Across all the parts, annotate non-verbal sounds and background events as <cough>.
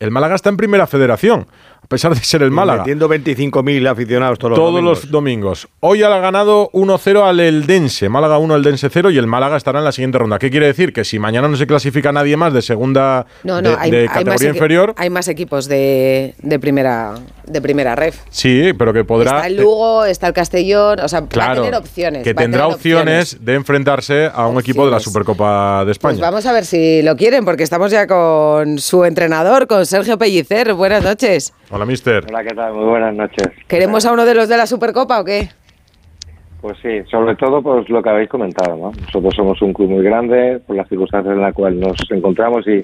el Málaga está en primera federación a pesar de ser el Málaga. Metiendo 25.000 aficionados todos los Todos domingos. los domingos. Hoy ha ganado 1-0 al Eldense. Málaga 1, Eldense 0 y el Málaga estará en la siguiente ronda. ¿Qué quiere decir? Que si mañana no se clasifica nadie más de segunda No, no, de, hay, de categoría inferior, hay más equipos de, de primera de primera ref. sí, pero que podrá Está el Lugo, está el Castellón, o sea, va a Claro, tener opciones. que tendrá opciones, de enfrentarse a un equipo de la. Supercopa de España. Pues vamos a ver si lo quieren, porque estamos ya con su entrenador, con Sergio Pellicer. Buenas noches. Hola, mister. Hola, ¿qué tal? Muy buenas noches. ¿Queremos a uno de los de la Supercopa o qué? Pues sí, sobre todo pues lo que habéis comentado, ¿no? Nosotros somos un club muy grande por las circunstancias en las cuales nos encontramos y,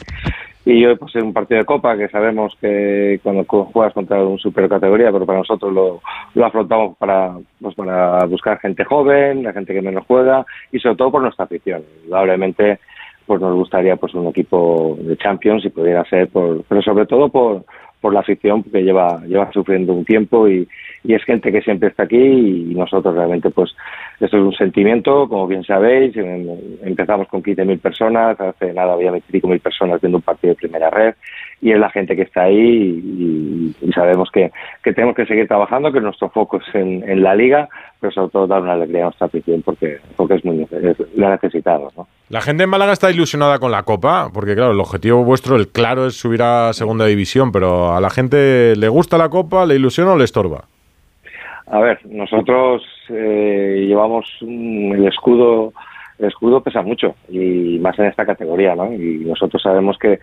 y hoy pues es un partido de copa que sabemos que cuando cu- juegas contra un supercategoría, pero para nosotros lo, lo afrontamos para pues para buscar gente joven, la gente que menos juega y sobre todo por nuestra afición. Indudablemente pues nos gustaría pues un equipo de Champions si pudiera ser por, pero sobre todo por por la afición que lleva lleva sufriendo un tiempo y, y es gente que siempre está aquí y nosotros realmente pues esto es un sentimiento como bien sabéis em- empezamos con 15.000 personas hace nada había 25.000 personas viendo un partido de primera red y es la gente que está ahí y, y sabemos que, que tenemos que seguir trabajando que nuestro foco es en, la liga pero sobre todo dar una alegría a nuestra afición porque porque es muy la necesitamos ¿no? La gente en Málaga está ilusionada con la Copa, porque claro, el objetivo vuestro, el claro, es subir a Segunda División, pero a la gente le gusta la Copa, le ilusiona o le estorba. A ver, nosotros eh, llevamos el escudo, el escudo pesa mucho y más en esta categoría, ¿no? Y nosotros sabemos que,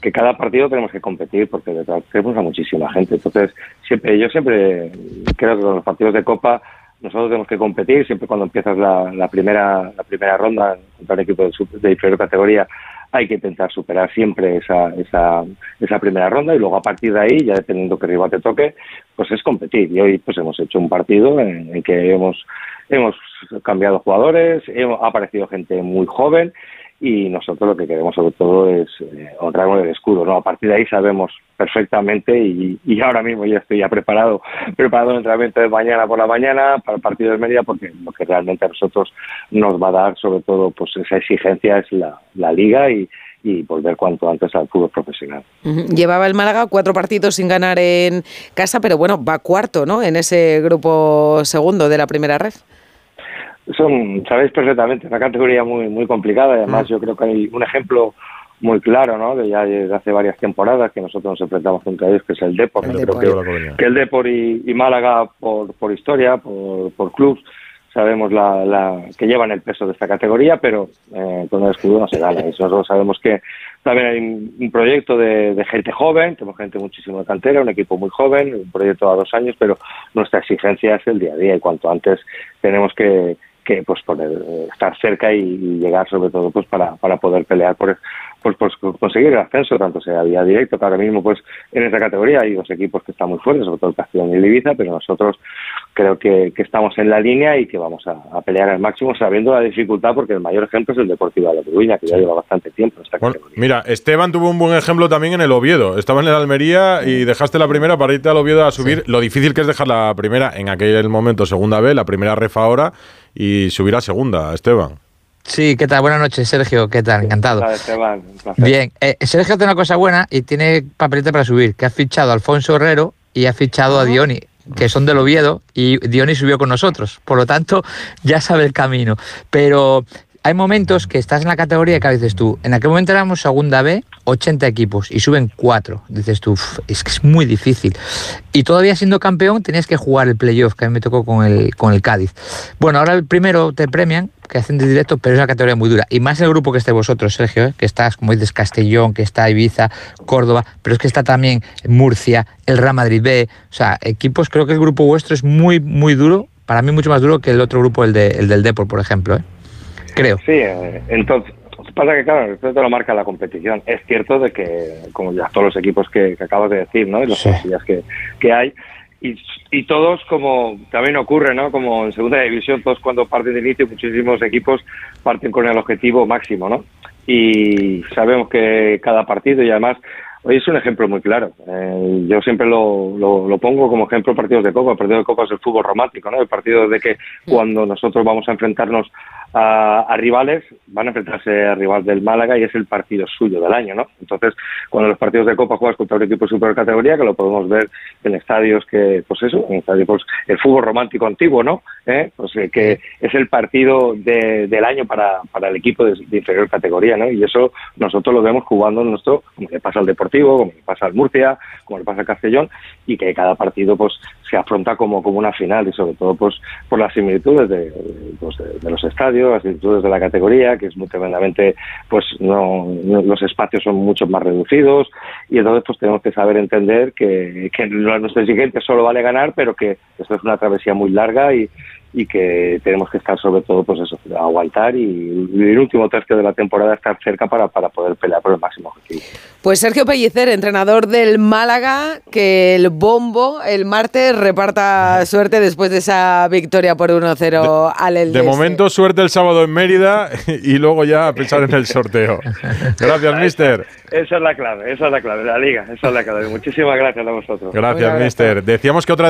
que cada partido tenemos que competir porque detrás tenemos a muchísima gente. Entonces, siempre, yo siempre creo que los partidos de Copa nosotros tenemos que competir siempre cuando empiezas la, la primera la primera ronda contra un equipo de, de inferior categoría hay que intentar superar siempre esa, esa, esa primera ronda y luego a partir de ahí, ya dependiendo qué rival te toque, pues es competir. Y hoy pues hemos hecho un partido en, en que hemos, hemos cambiado jugadores, hemos, ha aparecido gente muy joven y nosotros lo que queremos sobre todo es eh, honrar con el escudo. ¿no? A partir de ahí sabemos perfectamente y, y ahora mismo ya estoy ya preparado, preparado el entrenamiento de mañana por la mañana para el partido de Mérida porque lo que realmente a nosotros nos va a dar sobre todo pues esa exigencia es la, la liga y, y volver cuanto antes al fútbol profesional. Llevaba el Málaga cuatro partidos sin ganar en casa, pero bueno, va cuarto, ¿no? En ese grupo segundo de la primera red. Son, sabéis perfectamente, una categoría muy muy complicada y además yo creo que hay un ejemplo muy claro, ¿no? De ya desde hace varias temporadas que nosotros nos enfrentamos contra ellos, que es el Depor. El que, el Depor y, y Málaga, por, por historia, por, por clubs, sabemos la, la, que llevan el peso de esta categoría, pero eh, con el escudo no se gana. Y nosotros sabemos que también hay un, un proyecto de, de gente joven, tenemos gente muchísimo de cantera, un equipo muy joven, un proyecto a dos años, pero nuestra exigencia es el día a día y cuanto antes tenemos que que pues poner, eh, estar cerca y, y llegar sobre todo pues para, para poder pelear por pues, pues conseguir el ascenso tanto sea vía directo que ahora mismo pues en esta categoría hay dos equipos que están muy fuertes sobre todo el Castellón y el Ibiza pero nosotros creo que, que estamos en la línea y que vamos a, a pelear al máximo sabiendo la dificultad porque el mayor ejemplo es el Deportivo de la Coruña que ya lleva bastante tiempo en esta Bueno, categoría mira, Esteban tuvo un buen ejemplo también en el Oviedo. Estaba en el Almería y dejaste la primera para irte al Oviedo a subir. Lo difícil que es dejar la primera en aquel momento, segunda B, la primera refa ahora y subir a segunda, Esteban. Sí, ¿qué tal? Buenas noches, Sergio. ¿Qué tal? Encantado. Esteban. Bien, eh, Sergio hace una cosa buena y tiene papelete para subir, que ha fichado a Alfonso Herrero y ha fichado a Dioni, que son del Oviedo, y Dioni subió con nosotros. Por lo tanto, ya sabe el camino. Pero hay momentos que estás en la categoría que dices tú, en aquel momento éramos segunda B, 80 equipos, y suben 4. Dices tú, "Uf, es que es muy difícil. Y todavía siendo campeón tenías que jugar el playoff, que a mí me tocó con el, con el Cádiz. Bueno, ahora el primero te premian, que hacen de directo, pero es una categoría muy dura. Y más el grupo que esté vosotros, Sergio, ¿eh? que estás, como dices, Castellón, que está Ibiza, Córdoba, pero es que está también Murcia, el Real Madrid B. O sea, equipos, creo que el grupo vuestro es muy, muy duro. Para mí mucho más duro que el otro grupo, el, de, el del Depor, por ejemplo. ¿eh? Creo. Sí, eh, entonces, pasa que claro, esto te lo marca la competición. Es cierto de que, como ya todos los equipos que, que acabas de decir, ¿no? Y las Sí. que, que hay, y, y todos como también ocurre, ¿no? Como en segunda división, todos cuando parten de inicio, muchísimos equipos parten con el objetivo máximo, ¿no? Y sabemos que cada partido y además Hoy es un ejemplo muy claro. Eh, yo siempre lo, lo, lo, pongo como ejemplo partidos de Copa. El partido de Copa es el fútbol romántico, ¿no? El partido de que cuando nosotros vamos a enfrentarnos a, a, rivales, van a enfrentarse al rival del Málaga y es el partido suyo del año, ¿no? Entonces, cuando los partidos de Copa juegas contra un equipo de super categoría, que lo podemos ver en estadios que, pues eso, en estadios, pues el fútbol romántico antiguo, ¿no? ¿Eh? Pues eh, que es el partido de, del año para, para el equipo de, de, inferior categoría, ¿no? Y eso nosotros lo vemos jugando en nuestro, como le pasa al Deportivo, como le pasa al Murcia, como le pasa al Castellón, y que cada partido, pues, se afronta como, como una final y sobre todo, pues, por las similitudes de, pues, los estadios, las similitudes de la categoría, que es muy tremendamente, pues, no, no, los espacios son mucho más reducidos. Y entonces, pues, tenemos que saber entender que, que nuestro siguiente solo vale ganar, pero que esto es una travesía muy larga y, y que tenemos que estar sobre todo pues eso, aguantar y, y el último tercio de la temporada estar cerca para, para poder pelear por el máximo Pues Sergio Pellicer, entrenador del Málaga, que el bombo el martes reparta suerte después de esa victoria por 1-0 al el De momento suerte el sábado en Mérida <laughs> y luego ya a pensar en el sorteo. Gracias, mister. Esa es la clave, esa es la clave, la liga, esa es la clave. Muchísimas gracias a vosotros. Gracias, mister. Decíamos que otra